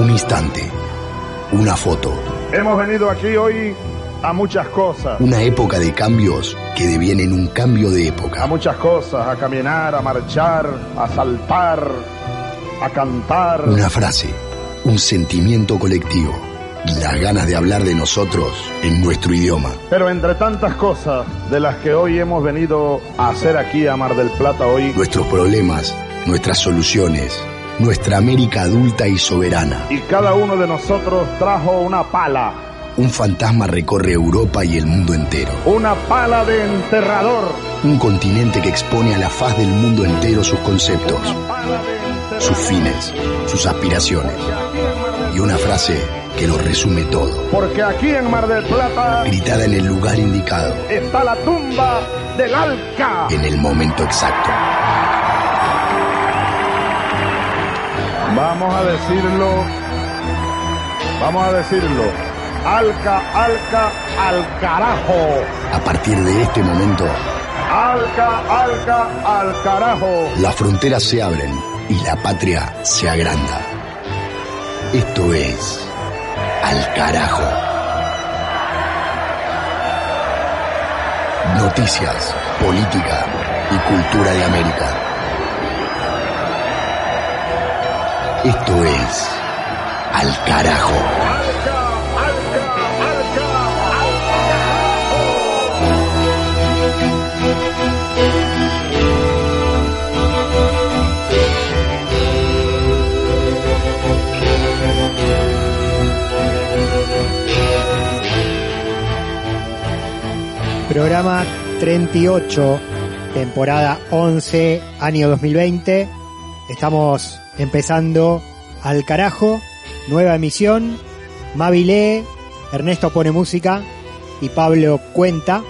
Un instante. Una foto. Hemos venido aquí hoy a muchas cosas. Una época de cambios que devienen un cambio de época. A muchas cosas, a caminar, a marchar, a saltar, a cantar. Una frase, un sentimiento colectivo y las ganas de hablar de nosotros en nuestro idioma. Pero entre tantas cosas de las que hoy hemos venido a hacer aquí a Mar del Plata hoy, Nuestros problemas, nuestras soluciones, nuestra América adulta y soberana. y cada uno de nosotros trajo una pala, Un fantasma recorre Europa y el mundo entero. una pala de enterrador. Un continente que expone a la faz del mundo entero sus conceptos, sus fines, sus aspiraciones. Y una frase que lo resume todo. Porque aquí en Mar del Plata Gritada en el lugar indicado, está la tumba del Alca. en el momento exacto. Vamos a decirlo. Vamos a decirlo. Alca, Alca, al carajo. A partir de este momento, Alca, Alca, al carajo. las fronteras se abren y la patria se agranda. Esto es al carajo. Noticias, política y cultura de América. Esto es al carajo. Programa 38, temporada 11, año 2020. Estamos empezando al carajo, nueva emisión. Mavi lee, Ernesto pone música y Pablo cuenta.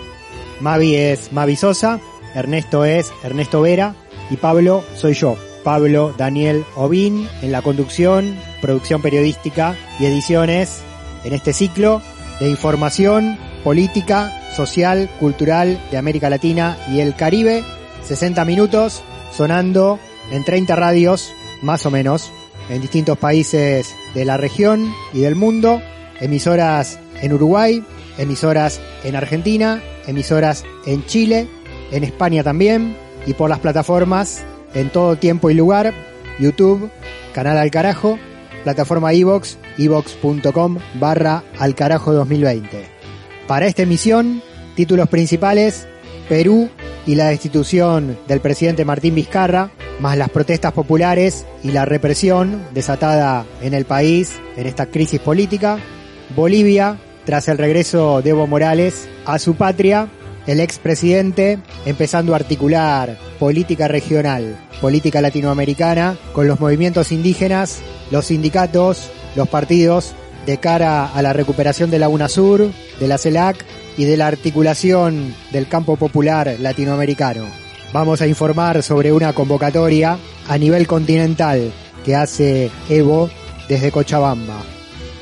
Mavi es Mavi Sosa, Ernesto es Ernesto Vera y Pablo soy yo, Pablo Daniel Obín, en la conducción, producción periodística y ediciones en este ciclo de información política, social, cultural de América Latina y el Caribe. 60 minutos sonando en 30 radios, más o menos, en distintos países de la región y del mundo. Emisoras en Uruguay, emisoras en Argentina, emisoras en Chile, en España también, y por las plataformas en todo tiempo y lugar, YouTube, Canal Al Carajo, plataforma iVox, ivox.com barra Al Carajo 2020. Para esta emisión, títulos principales, Perú y la destitución del presidente Martín Vizcarra, más las protestas populares y la represión desatada en el país en esta crisis política, Bolivia, tras el regreso de Evo Morales a su patria, el expresidente empezando a articular política regional, política latinoamericana, con los movimientos indígenas, los sindicatos, los partidos, de cara a la recuperación de la UNASUR, de la CELAC y de la articulación del campo popular latinoamericano. Vamos a informar sobre una convocatoria a nivel continental que hace Evo desde Cochabamba.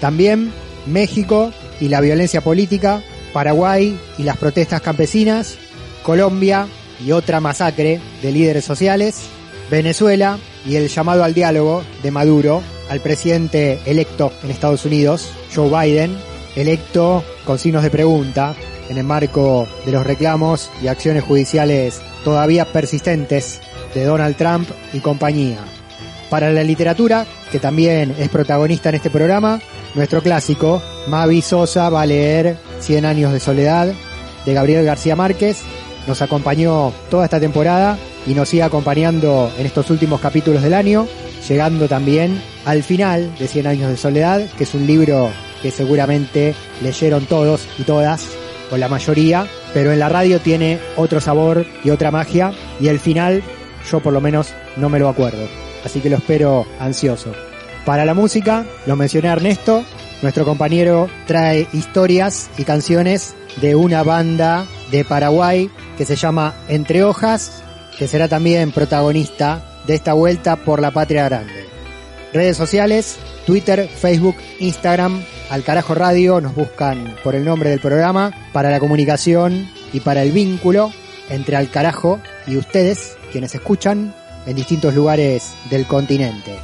También México y la violencia política, Paraguay y las protestas campesinas, Colombia y otra masacre de líderes sociales, Venezuela y el llamado al diálogo de Maduro al presidente electo en Estados Unidos, Joe Biden, electo con signos de pregunta en el marco de los reclamos y acciones judiciales todavía persistentes de Donald Trump y compañía. Para la literatura, que también es protagonista en este programa, nuestro clásico, Mavi Sosa va a leer 100 años de soledad de Gabriel García Márquez. Nos acompañó toda esta temporada y nos sigue acompañando en estos últimos capítulos del año, llegando también al final de 100 años de soledad, que es un libro que seguramente leyeron todos y todas, o la mayoría, pero en la radio tiene otro sabor y otra magia y el final yo por lo menos no me lo acuerdo, así que lo espero ansioso. Para la música, lo mencioné a Ernesto, nuestro compañero trae historias y canciones de una banda de Paraguay que se llama Entre Hojas, que será también protagonista de esta vuelta por la patria grande. Redes sociales, Twitter, Facebook, Instagram, al carajo radio, nos buscan por el nombre del programa, para la comunicación y para el vínculo entre al carajo y ustedes, quienes escuchan en distintos lugares del continente.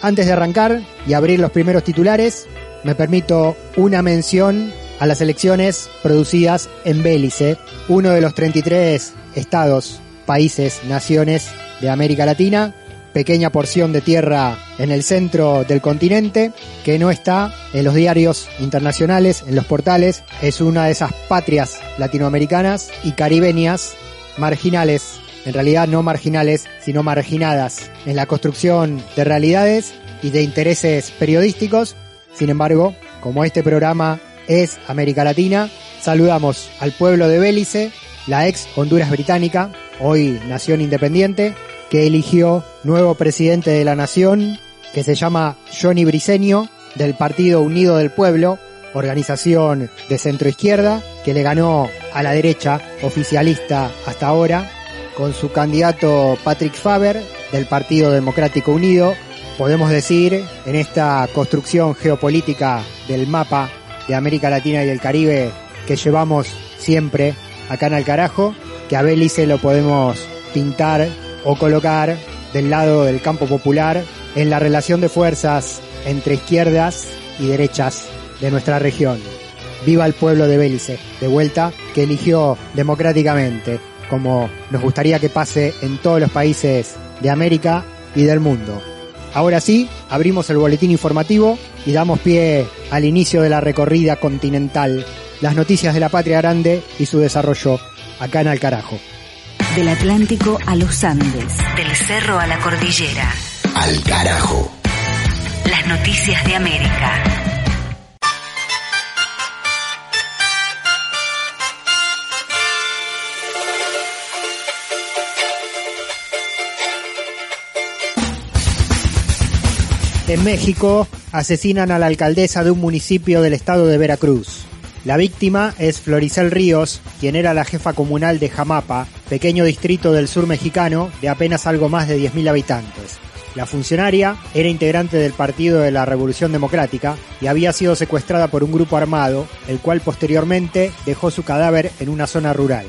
Antes de arrancar y abrir los primeros titulares, me permito una mención a las elecciones producidas en Bélice, uno de los 33 estados, países, naciones de América Latina, pequeña porción de tierra en el centro del continente que no está en los diarios internacionales, en los portales, es una de esas patrias latinoamericanas y caribeñas marginales, en realidad no marginales, sino marginadas en la construcción de realidades y de intereses periodísticos. Sin embargo, como este programa es América Latina, saludamos al pueblo de Bélice, la ex Honduras británica, hoy nación independiente, que eligió nuevo presidente de la nación, que se llama Johnny Briceño, del Partido Unido del Pueblo, organización de centro izquierda, que le ganó a la derecha oficialista hasta ahora, con su candidato Patrick Faber, del Partido Democrático Unido. Podemos decir, en esta construcción geopolítica del mapa de América Latina y el Caribe que llevamos siempre acá en el carajo, que a Belice lo podemos pintar o colocar del lado del campo popular en la relación de fuerzas entre izquierdas y derechas de nuestra región. Viva el pueblo de Bélice, de vuelta, que eligió democráticamente, como nos gustaría que pase en todos los países de América y del mundo. Ahora sí, abrimos el boletín informativo y damos pie al inicio de la recorrida continental, las noticias de la patria grande y su desarrollo acá en Alcarajo. Del Atlántico a los Andes, del cerro a la cordillera. Al carajo. Las noticias de América. En México asesinan a la alcaldesa de un municipio del estado de Veracruz. La víctima es Floricel Ríos, quien era la jefa comunal de Jamapa, pequeño distrito del sur mexicano de apenas algo más de 10.000 habitantes. La funcionaria era integrante del Partido de la Revolución Democrática y había sido secuestrada por un grupo armado, el cual posteriormente dejó su cadáver en una zona rural.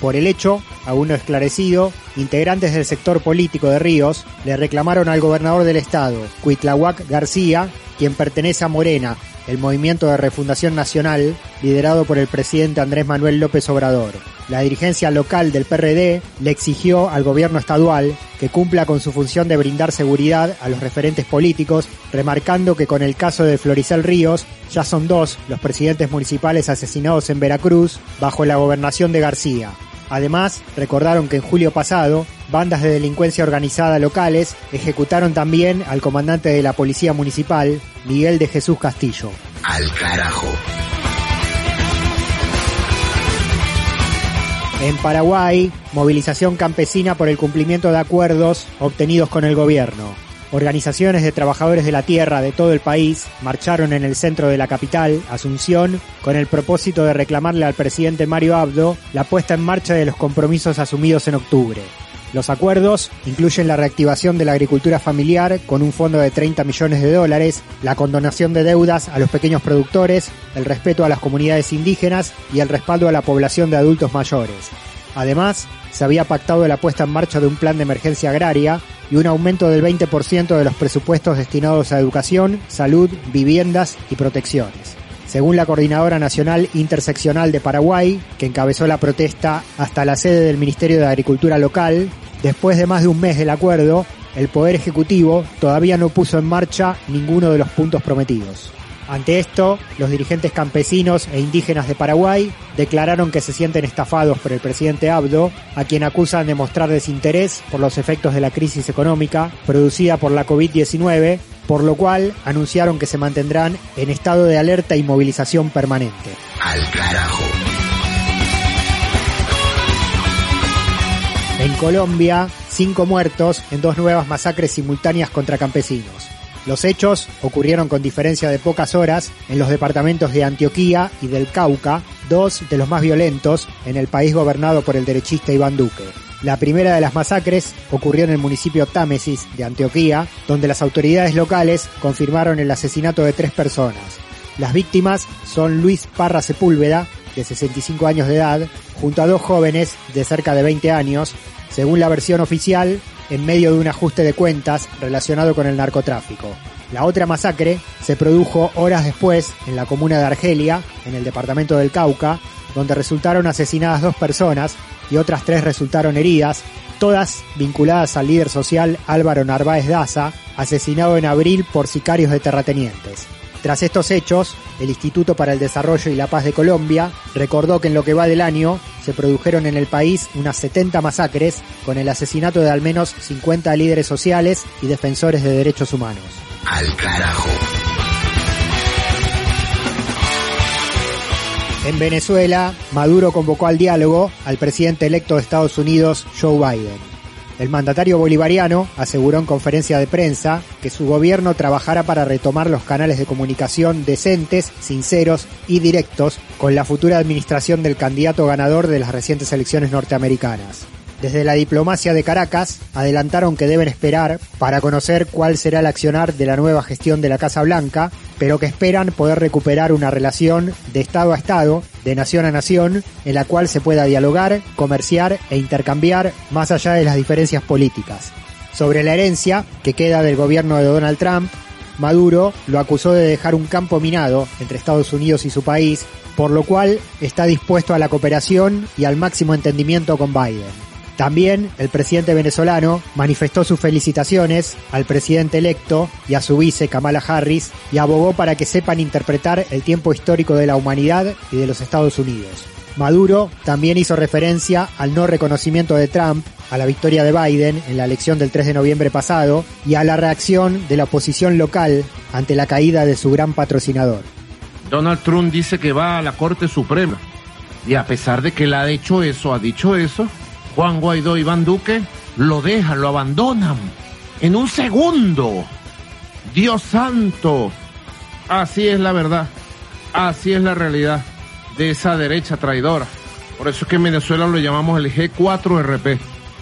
Por el hecho, aún no esclarecido, integrantes del sector político de Ríos le reclamaron al gobernador del estado, Cuitlahuac García, quien pertenece a Morena, el movimiento de refundación nacional liderado por el presidente Andrés Manuel López Obrador. La dirigencia local del PRD le exigió al gobierno estadual que cumpla con su función de brindar seguridad a los referentes políticos, remarcando que con el caso de Floricel Ríos ya son dos los presidentes municipales asesinados en Veracruz bajo la gobernación de García. Además, recordaron que en julio pasado, bandas de delincuencia organizada locales ejecutaron también al comandante de la Policía Municipal, Miguel de Jesús Castillo. Al carajo. En Paraguay, movilización campesina por el cumplimiento de acuerdos obtenidos con el gobierno. Organizaciones de trabajadores de la tierra de todo el país marcharon en el centro de la capital, Asunción, con el propósito de reclamarle al presidente Mario Abdo la puesta en marcha de los compromisos asumidos en octubre. Los acuerdos incluyen la reactivación de la agricultura familiar con un fondo de 30 millones de dólares, la condonación de deudas a los pequeños productores, el respeto a las comunidades indígenas y el respaldo a la población de adultos mayores. Además, se había pactado la puesta en marcha de un plan de emergencia agraria y un aumento del 20% de los presupuestos destinados a educación, salud, viviendas y protecciones. Según la Coordinadora Nacional Interseccional de Paraguay, que encabezó la protesta hasta la sede del Ministerio de Agricultura local, después de más de un mes del acuerdo, el Poder Ejecutivo todavía no puso en marcha ninguno de los puntos prometidos. Ante esto, los dirigentes campesinos e indígenas de Paraguay declararon que se sienten estafados por el presidente Abdo, a quien acusan de mostrar desinterés por los efectos de la crisis económica producida por la COVID-19, por lo cual anunciaron que se mantendrán en estado de alerta y movilización permanente. Al carajo. En Colombia, cinco muertos en dos nuevas masacres simultáneas contra campesinos. Los hechos ocurrieron con diferencia de pocas horas en los departamentos de Antioquía y del Cauca, dos de los más violentos en el país gobernado por el derechista Iván Duque. La primera de las masacres ocurrió en el municipio Támesis de Antioquía, donde las autoridades locales confirmaron el asesinato de tres personas. Las víctimas son Luis Parra Sepúlveda, de 65 años de edad, junto a dos jóvenes de cerca de 20 años, según la versión oficial, en medio de un ajuste de cuentas relacionado con el narcotráfico. La otra masacre se produjo horas después en la comuna de Argelia, en el departamento del Cauca, donde resultaron asesinadas dos personas y otras tres resultaron heridas, todas vinculadas al líder social Álvaro Narváez Daza, asesinado en abril por sicarios de terratenientes. Tras estos hechos, el Instituto para el Desarrollo y la Paz de Colombia recordó que en lo que va del año se produjeron en el país unas 70 masacres con el asesinato de al menos 50 líderes sociales y defensores de derechos humanos. Al carajo. En Venezuela, Maduro convocó al diálogo al presidente electo de Estados Unidos, Joe Biden. El mandatario bolivariano aseguró en conferencia de prensa que su gobierno trabajará para retomar los canales de comunicación decentes, sinceros y directos con la futura administración del candidato ganador de las recientes elecciones norteamericanas. Desde la diplomacia de Caracas adelantaron que deben esperar para conocer cuál será el accionar de la nueva gestión de la Casa Blanca, pero que esperan poder recuperar una relación de Estado a Estado, de nación a nación, en la cual se pueda dialogar, comerciar e intercambiar más allá de las diferencias políticas. Sobre la herencia que queda del gobierno de Donald Trump, Maduro lo acusó de dejar un campo minado entre Estados Unidos y su país, por lo cual está dispuesto a la cooperación y al máximo entendimiento con Biden. También el presidente venezolano manifestó sus felicitaciones al presidente electo y a su vice Kamala Harris y abogó para que sepan interpretar el tiempo histórico de la humanidad y de los Estados Unidos. Maduro también hizo referencia al no reconocimiento de Trump a la victoria de Biden en la elección del 3 de noviembre pasado y a la reacción de la oposición local ante la caída de su gran patrocinador. Donald Trump dice que va a la Corte Suprema y a pesar de que él ha hecho eso, ha dicho eso, Juan Guaidó y Iván Duque lo dejan, lo abandonan en un segundo. Dios santo. Así es la verdad. Así es la realidad de esa derecha traidora. Por eso es que en Venezuela lo llamamos el G4RP.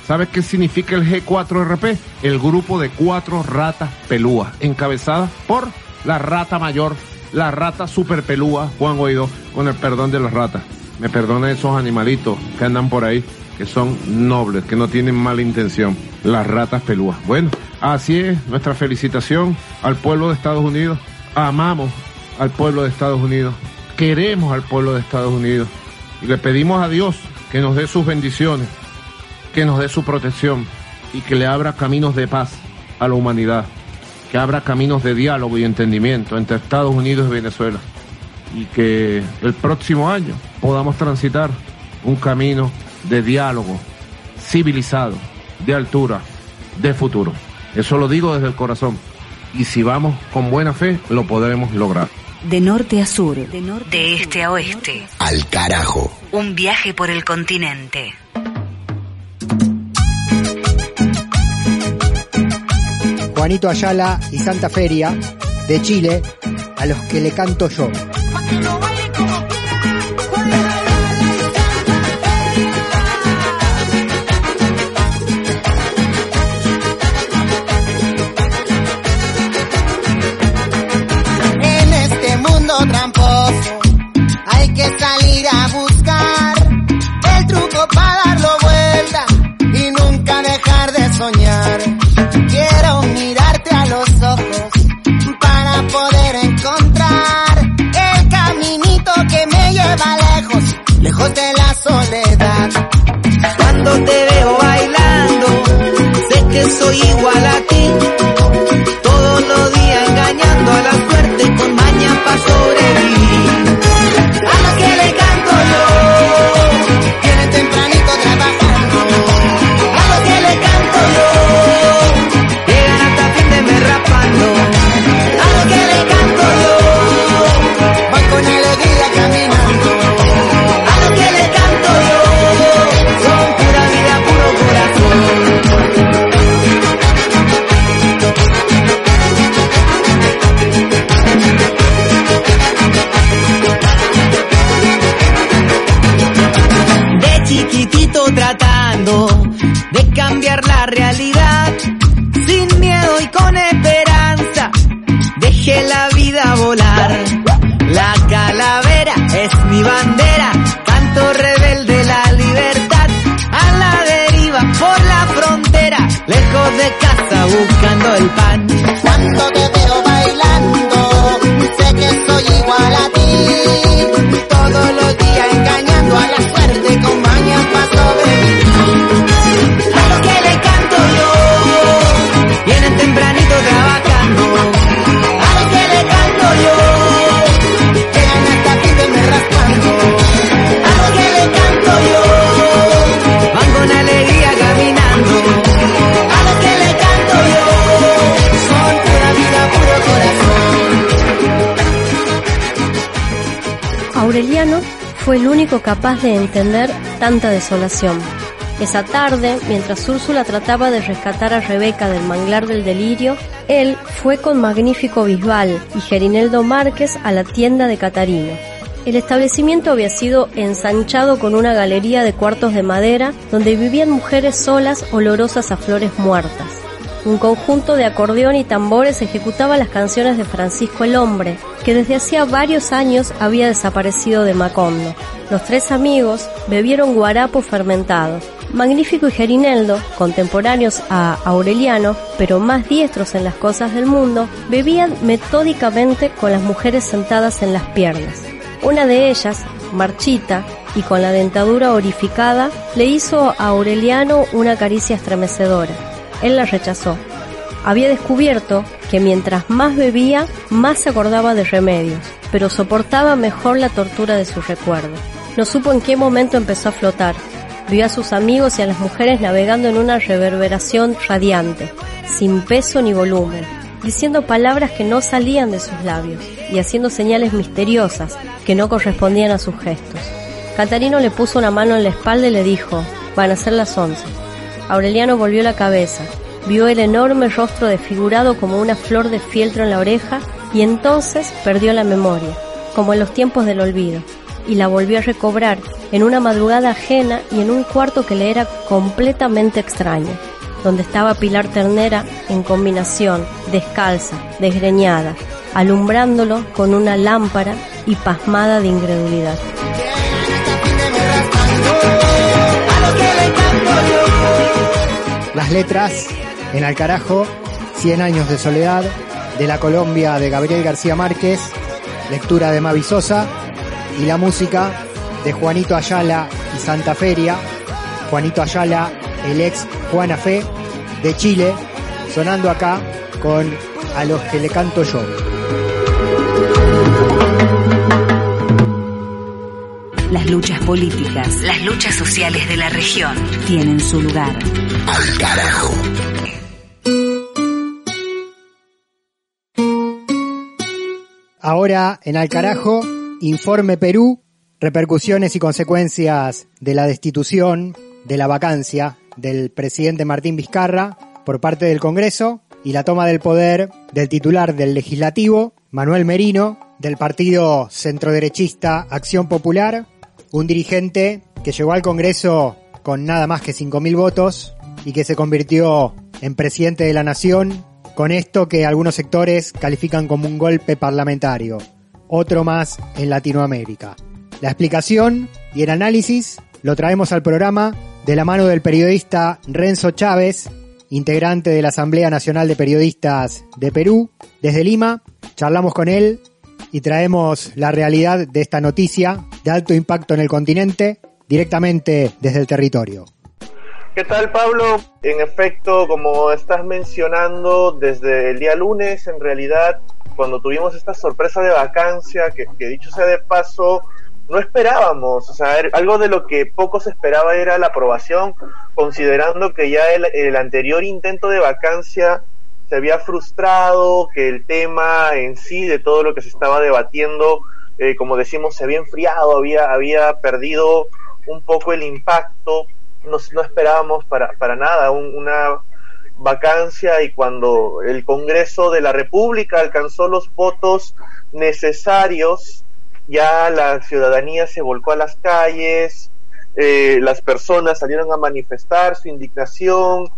¿Sabes qué significa el G4RP? El grupo de cuatro ratas pelúas, encabezada por la rata mayor, la rata super pelúa, Juan Guaidó, con el perdón de las ratas. Me perdona esos animalitos que andan por ahí que son nobles, que no tienen mala intención, las ratas pelúas. Bueno, así es nuestra felicitación al pueblo de Estados Unidos. Amamos al pueblo de Estados Unidos, queremos al pueblo de Estados Unidos y le pedimos a Dios que nos dé sus bendiciones, que nos dé su protección y que le abra caminos de paz a la humanidad, que abra caminos de diálogo y entendimiento entre Estados Unidos y Venezuela y que el próximo año podamos transitar un camino de diálogo civilizado, de altura, de futuro. Eso lo digo desde el corazón. Y si vamos con buena fe, lo podremos lograr. De norte a sur, de, norte de este a oeste. Al carajo. Un viaje por el continente. Juanito Ayala y Santa Feria, de Chile, a los que le canto yo. La realidad. Sin miedo y con esperanza, dejé la vida volar. La calavera es mi bandera, canto rebelde la libertad. A la deriva por la frontera, lejos de casa buscando el pan. Cuando fue el único capaz de entender tanta desolación. Esa tarde, mientras Úrsula trataba de rescatar a Rebeca del manglar del delirio, él fue con Magnífico Bisbal y Gerineldo Márquez a la tienda de Catarino. El establecimiento había sido ensanchado con una galería de cuartos de madera donde vivían mujeres solas olorosas a flores muertas. Un conjunto de acordeón y tambores ejecutaba las canciones de Francisco el Hombre, que desde hacía varios años había desaparecido de Macondo. Los tres amigos bebieron guarapo fermentado. Magnífico y Gerineldo, contemporáneos a Aureliano, pero más diestros en las cosas del mundo, bebían metódicamente con las mujeres sentadas en las piernas. Una de ellas, marchita y con la dentadura orificada, le hizo a Aureliano una caricia estremecedora. Él la rechazó. Había descubierto que mientras más bebía, más se acordaba de remedios, pero soportaba mejor la tortura de su recuerdo. No supo en qué momento empezó a flotar. Vio a sus amigos y a las mujeres navegando en una reverberación radiante, sin peso ni volumen, diciendo palabras que no salían de sus labios y haciendo señales misteriosas que no correspondían a sus gestos. Catarino le puso una mano en la espalda y le dijo, van a ser las once. Aureliano volvió la cabeza, vio el enorme rostro desfigurado como una flor de fieltro en la oreja y entonces perdió la memoria, como en los tiempos del olvido, y la volvió a recobrar en una madrugada ajena y en un cuarto que le era completamente extraño, donde estaba Pilar Ternera en combinación, descalza, desgreñada, alumbrándolo con una lámpara y pasmada de incredulidad. Las letras en Al carajo, 100 años de soledad, de la Colombia de Gabriel García Márquez, lectura de Mavi Sosa, y la música de Juanito Ayala y Santa Feria, Juanito Ayala, el ex Juana Fe de Chile, sonando acá con A los que le canto yo. Las luchas políticas, las luchas sociales de la región tienen su lugar. Al carajo. Ahora en Al carajo, Informe Perú, repercusiones y consecuencias de la destitución, de la vacancia del presidente Martín Vizcarra por parte del Congreso y la toma del poder del titular del legislativo, Manuel Merino, del partido centroderechista Acción Popular, un dirigente que llegó al Congreso con nada más que 5.000 votos y que se convirtió en presidente de la nación con esto que algunos sectores califican como un golpe parlamentario, otro más en Latinoamérica. La explicación y el análisis lo traemos al programa de la mano del periodista Renzo Chávez, integrante de la Asamblea Nacional de Periodistas de Perú. Desde Lima, charlamos con él y traemos la realidad de esta noticia de alto impacto en el continente directamente desde el territorio. ¿Qué tal Pablo? En efecto, como estás mencionando, desde el día lunes, en realidad, cuando tuvimos esta sorpresa de vacancia, que, dicho sea de paso, no esperábamos, o sea, algo de lo que poco se esperaba era la aprobación, considerando que ya el, el anterior intento de vacancia se había frustrado, que el tema en sí de todo lo que se estaba debatiendo, eh, como decimos, se había enfriado, había, había perdido un poco el impacto, no, no esperábamos para, para nada un, una vacancia y cuando el Congreso de la República alcanzó los votos necesarios, ya la ciudadanía se volcó a las calles, eh, las personas salieron a manifestar su indignación.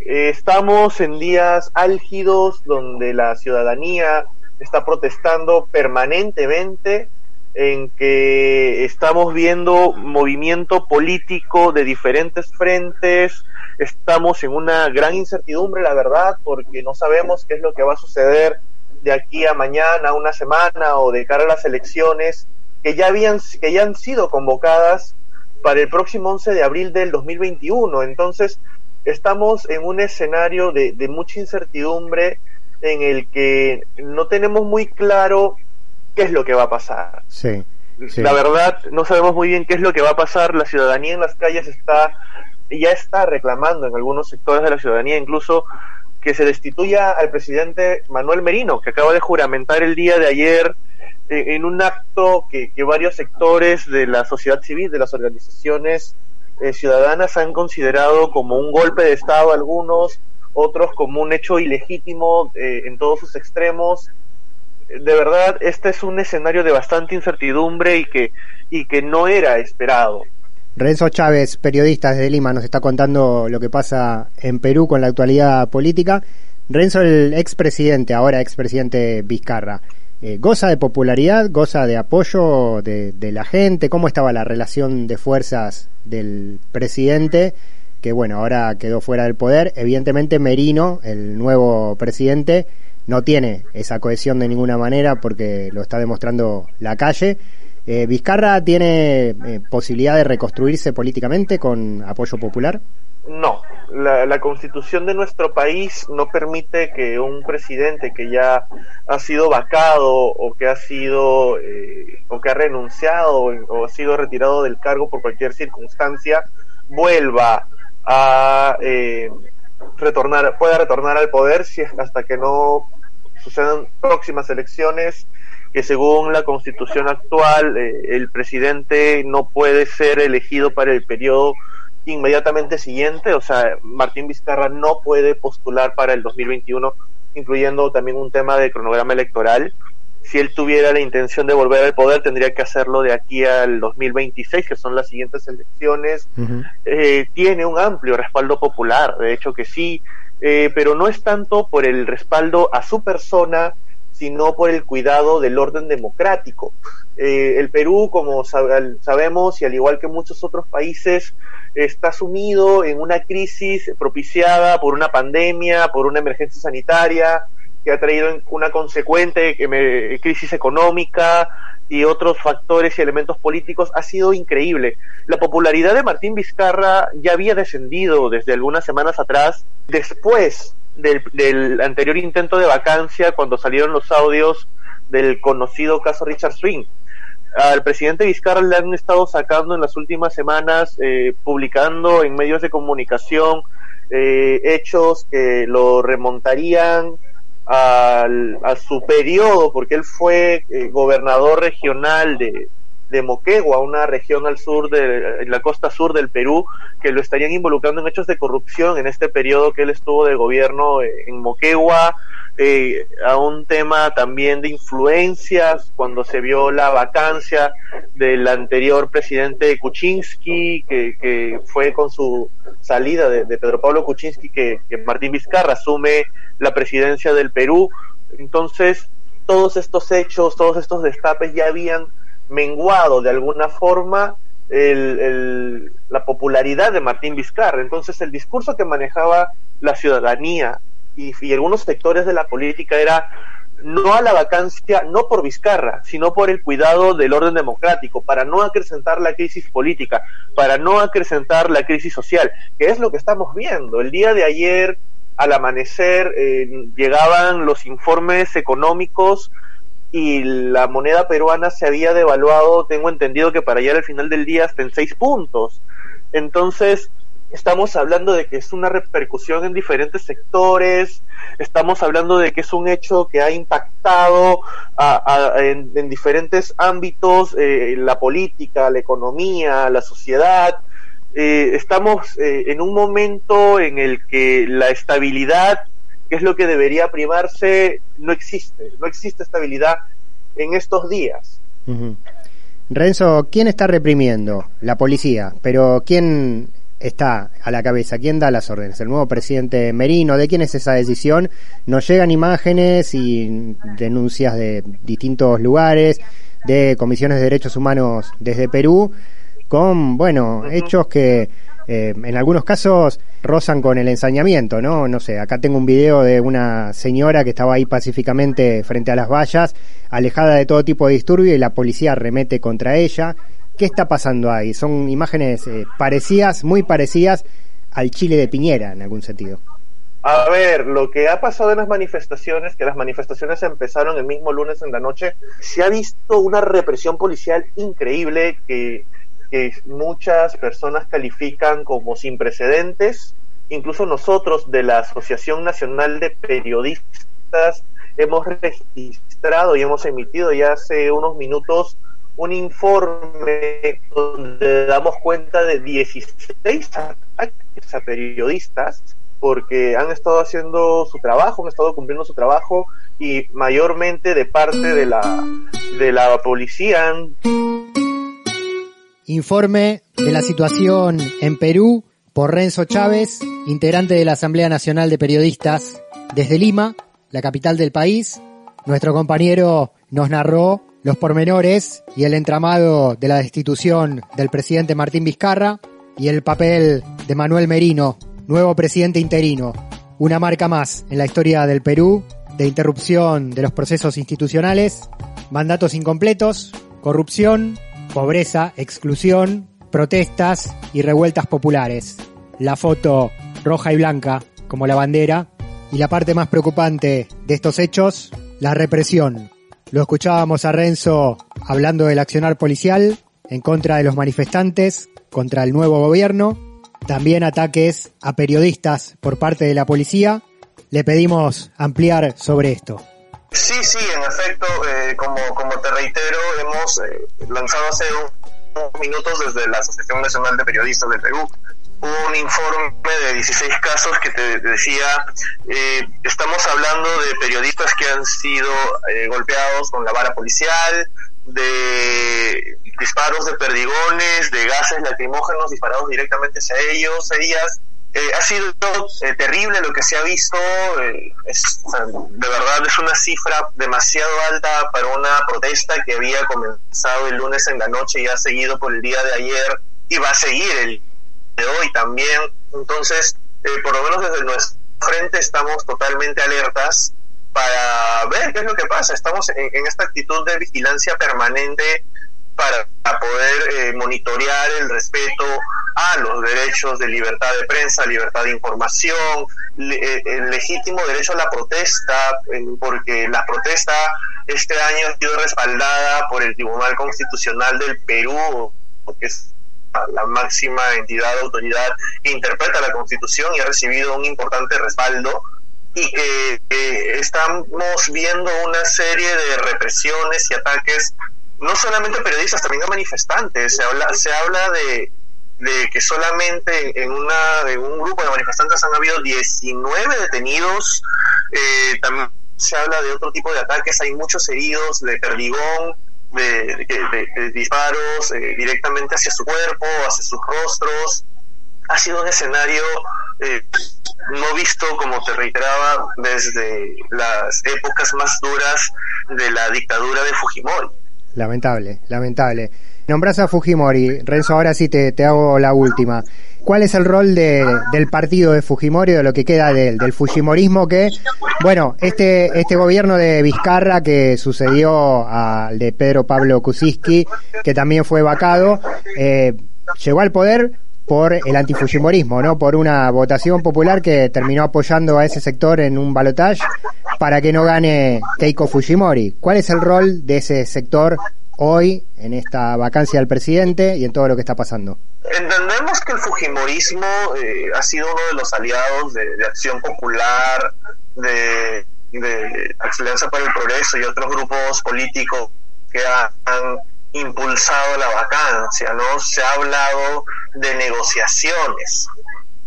Eh, estamos en días álgidos donde la ciudadanía está protestando permanentemente en que estamos viendo movimiento político de diferentes frentes, estamos en una gran incertidumbre, la verdad, porque no sabemos qué es lo que va a suceder de aquí a mañana, una semana o de cara a las elecciones que ya habían que ya han sido convocadas para el próximo 11 de abril del 2021. Entonces, estamos en un escenario de, de mucha incertidumbre en el que no tenemos muy claro qué es lo que va a pasar. Sí, sí. La verdad, no sabemos muy bien qué es lo que va a pasar. La ciudadanía en las calles está ya está reclamando en algunos sectores de la ciudadanía incluso que se destituya al presidente Manuel Merino, que acaba de juramentar el día de ayer eh, en un acto que, que, varios sectores de la sociedad civil, de las organizaciones eh, ciudadanas han considerado como un golpe de Estado algunos, otros como un hecho ilegítimo eh, en todos sus extremos. De verdad, este es un escenario de bastante incertidumbre y que, y que no era esperado. Renzo Chávez, periodista desde Lima, nos está contando lo que pasa en Perú con la actualidad política. Renzo, el expresidente, ahora expresidente Vizcarra, eh, ¿goza de popularidad, goza de apoyo de, de, la gente? ¿Cómo estaba la relación de fuerzas del presidente, que bueno, ahora quedó fuera del poder? Evidentemente Merino, el nuevo presidente, no tiene esa cohesión de ninguna manera porque lo está demostrando la calle. Eh, ¿Vizcarra tiene eh, posibilidad de reconstruirse políticamente con apoyo popular? No, la, constitución de nuestro país no permite que un presidente que ya ha sido vacado o que ha sido eh, o que ha renunciado o, o, ha sido retirado del cargo por cualquier circunstancia vuelva a eh, retornar, pueda retornar al poder si hasta que no sucedan próximas elecciones que según la constitución actual eh, el presidente no puede ser elegido para el periodo inmediatamente siguiente, o sea, Martín Vizcarra no puede postular para el 2021, incluyendo también un tema de cronograma electoral. Si él tuviera la intención de volver al poder, tendría que hacerlo de aquí al 2026, que son las siguientes elecciones. Uh -huh. eh, tiene un amplio respaldo popular, de hecho que sí, eh, pero no es tanto por el respaldo a su persona, sino por el cuidado del orden democrático. Eh, el Perú, como sab sabemos, y al igual que muchos otros países, está sumido en una crisis propiciada por una pandemia, por una emergencia sanitaria, que ha traído una consecuente crisis económica y otros factores y elementos políticos ha sido increíble. La popularidad de Martín Vizcarra ya había descendido desde algunas semanas atrás, después del, del anterior intento de vacancia, cuando salieron los audios del conocido caso Richard Swing al presidente Vizcarra le han estado sacando en las últimas semanas, eh, publicando en medios de comunicación eh, hechos que lo remontarían al, a su periodo, porque él fue eh, gobernador regional de, de Moquegua, una región al sur de en la costa sur del Perú, que lo estarían involucrando en hechos de corrupción en este periodo que él estuvo de gobierno en Moquegua, eh, a un tema también de influencias cuando se vio la vacancia del anterior presidente Kuczynski, que, que fue con su salida de, de Pedro Pablo Kuczynski, que, que Martín Vizcarra asume la presidencia del Perú. Entonces, todos estos hechos, todos estos destapes ya habían menguado de alguna forma el, el, la popularidad de Martín Vizcarra. Entonces el discurso que manejaba la ciudadanía y, algunos sectores de la política era no a la vacancia, no por Vizcarra, sino por el cuidado del orden democrático, para no acrecentar la crisis política, para no acrecentar la crisis social, que es lo que estamos viendo. El día de ayer, al amanecer, eh, llegaban los informes económicos y la moneda peruana se había devaluado, tengo entendido que para llegar al final del día hasta en seis puntos. Entonces, estamos hablando de que es una repercusión en diferentes sectores, estamos hablando de que es un hecho que ha impactado a, en, en, diferentes ámbitos, eh, la política, la economía, la sociedad. Eh, estamos eh, en un momento en el que la estabilidad que es lo que debería primarse, no existe, no existe estabilidad en estos días. Renzo, ¿quién está reprimiendo? La policía, pero ¿quién está a la cabeza? ¿Quién da las órdenes? ¿El nuevo presidente Merino? ¿De quién es esa decisión? Nos llegan imágenes y denuncias de distintos lugares, de comisiones de derechos humanos desde Perú, con, bueno, hechos que eh, en algunos casos rozan con el ensañamiento, ¿no? No sé, acá tengo un video de una señora que estaba ahí pacíficamente frente a las vallas, alejada de todo tipo de disturbio y la policía remete contra ella. ¿Qué está pasando ahí? Son imágenes eh, parecidas, muy parecidas al Chile de Piñera en algún sentido. A ver, lo que ha pasado en las manifestaciones, que las manifestaciones empezaron el mismo lunes en la noche, se ha visto una represión policial increíble que, que muchas personas califican como sin precedentes. Incluso nosotros de la Asociación Nacional de Periodistas hemos registrado y hemos emitido ya hace unos minutos un informe donde damos cuenta de 16 ataques a periodistas porque han estado haciendo su trabajo, han estado cumpliendo su trabajo y mayormente de parte de la de la policía Informe de la situación en Perú por Renzo Chávez, integrante de la Asamblea Nacional de Periodistas desde Lima, la capital del país. Nuestro compañero nos narró los pormenores y el entramado de la destitución del presidente Martín Vizcarra y el papel de Manuel Merino, nuevo presidente interino, una marca más en la historia del Perú de interrupción de los procesos institucionales, mandatos incompletos, corrupción, pobreza, exclusión, protestas y revueltas populares. La foto roja y blanca como la bandera y la parte más preocupante de estos hechos, la represión, lo escuchábamos a Renzo hablando del accionar policial en contra de los manifestantes, contra el nuevo gobierno, también ataques a periodistas por parte de la policía. Le pedimos ampliar sobre esto. Sí, sí, en efecto, eh, como, te reitero, hemos eh, lanzado hace unos minutos desde la Asociación Nacional de Periodistas del Perú un informe de 16 casos que te decía, eh, estamos hablando de periodistas que han sido eh, golpeados con la vara policial, de disparos de perdigones, de gases lacrimógenos disparados directamente hacia ellos, ellas. Eh, ha sido terrible lo que se ha visto, es, de verdad es una cifra demasiado alta para una protesta que había comenzado el lunes en la noche y ha seguido por el día de ayer y va a seguir el de hoy también. Entonces, eh, por lo menos desde nuestro frente estamos totalmente alertas para ver qué es lo que pasa. Estamos en, esta actitud de vigilancia permanente para, poder eh, monitorear el respeto a los derechos de libertad de prensa, libertad de información, eh, el legítimo derecho a la protesta, porque la protesta este año ha sido respaldada por el Tribunal Constitucional del Perú, porque es la máxima entidad autoridad que interpreta la Constitución y ha recibido un importante respaldo y que estamos viendo una serie de represiones y ataques no solamente a periodistas, también a manifestantes. Se habla, se habla de, de que solamente en una de un grupo de manifestantes han habido 19 detenidos. Eh, también se habla de otro tipo de ataques. Hay muchos heridos de perdigón, de, disparos eh, directamente hacia su cuerpo, hacia sus rostros. Ha sido un escenario eh, no visto, como te reiteraba, desde las épocas más duras de la dictadura de Fujimori. Lamentable, lamentable. Nombras a Fujimori, Renzo, ahora sí te, te hago la última. ¿Cuál es el rol de, del partido de Fujimori, de lo que queda de del Fujimorismo que, bueno, este, este gobierno de Vizcarra que sucedió al de Pedro Pablo Kuczynski, que también fue vacado, eh, llegó al poder por el antifujimorismo, ¿no? Por una votación popular que terminó apoyando a ese sector en un balotaje para que no gane Keiko Fujimori. ¿Cuál es el rol de ese sector hoy en esta vacancia del presidente y en todo lo que está pasando? Entendemos que el Fujimorismo eh, ha sido uno de los aliados de, Acción Popular, de, de para el Progreso y otros grupos políticos que han impulsado la vacancia, ¿no? Se ha hablado de negociaciones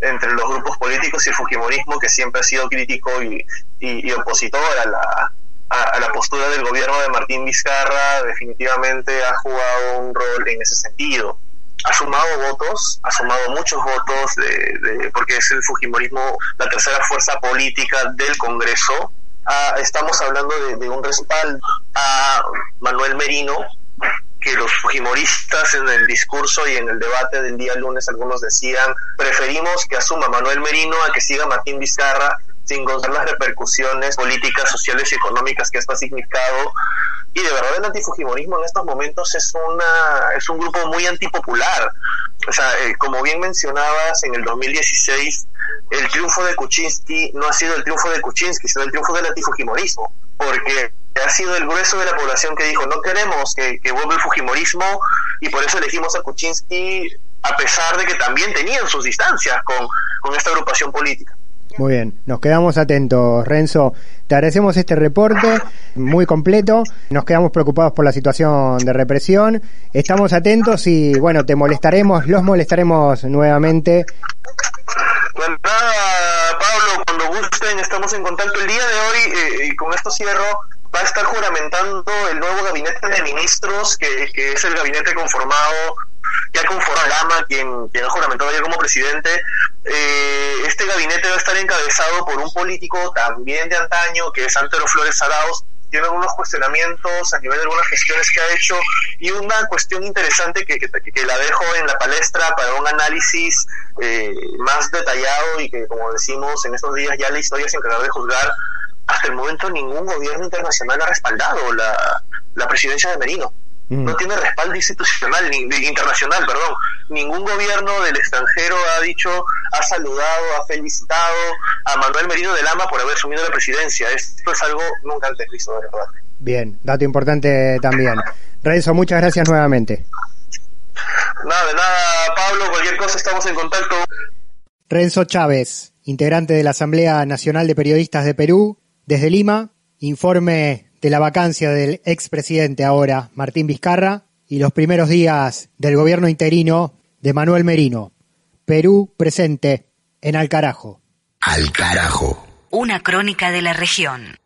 entre los grupos políticos y el Fujimorismo, que siempre ha sido crítico y, y, opositor a la, a, la postura del gobierno de Martín Vizcarra definitivamente ha jugado un rol en ese sentido. Ha sumado votos, ha sumado muchos votos, de, porque es el Fujimorismo la tercera fuerza política del Congreso. Ah, estamos hablando de, de un respaldo a Manuel Merino, que los fujimoristas en el discurso y en el debate del día lunes algunos decían preferimos que asuma Manuel Merino a que siga Martín Vizcarra sin gozar las repercusiones políticas, sociales y económicas que esto ha significado. Y de verdad el antifujimorismo en estos momentos es una es un grupo muy antipopular. O sea, eh, como bien mencionabas, en el 2016 el triunfo de Kuczynski no ha sido el triunfo de Kuczynski, sino el triunfo del antifujimorismo, porque ha sido el grueso de la población que dijo no queremos que, vuelva el fujimorismo y por eso elegimos a Kuczynski a pesar de que también tenían sus distancias con, con esta agrupación política. Muy bien, nos quedamos atentos, Renzo. Te agradecemos este reporte muy completo. Nos quedamos preocupados por la situación de represión. Estamos atentos y, bueno, te molestaremos, los molestaremos nuevamente. Pues nada, Pablo, cuando gusten, estamos en contacto. El día de hoy, eh, y con esto cierro, va a estar juramentando el nuevo gabinete de ministros, que, que es el gabinete conformado ya con Lama, quien, quien ha juramentado ayer como presidente, eh, este gabinete va a estar encabezado por un político también de antaño, que es Antero Flores Arauz, tiene algunos cuestionamientos a nivel de algunas gestiones que ha hecho y una cuestión interesante que, que, la dejo en la palestra para un análisis eh, más detallado y que, como decimos en estos días, ya la historia se encargará de juzgar. Hasta el momento ningún gobierno internacional ha respaldado la, la presidencia de Merino. Mm. no tiene respaldo institucional, ni, internacional, perdón. Ningún gobierno del extranjero ha dicho, ha saludado, ha felicitado a Manuel Merino de Lama por haber asumido la presidencia. Esto es algo nunca antes visto, de verdad. Bien, dato importante también. Renzo, muchas gracias nuevamente. Nada, de nada, Pablo, cualquier cosa estamos en contacto. Renzo Chávez, integrante de la Asamblea Nacional de Periodistas de Perú, desde Lima, informe de la vacancia del expresidente ahora, Martín Vizcarra, y los primeros días del gobierno interino de Manuel Merino. Perú presente en Alcarajo. Alcarajo. Una crónica de la región.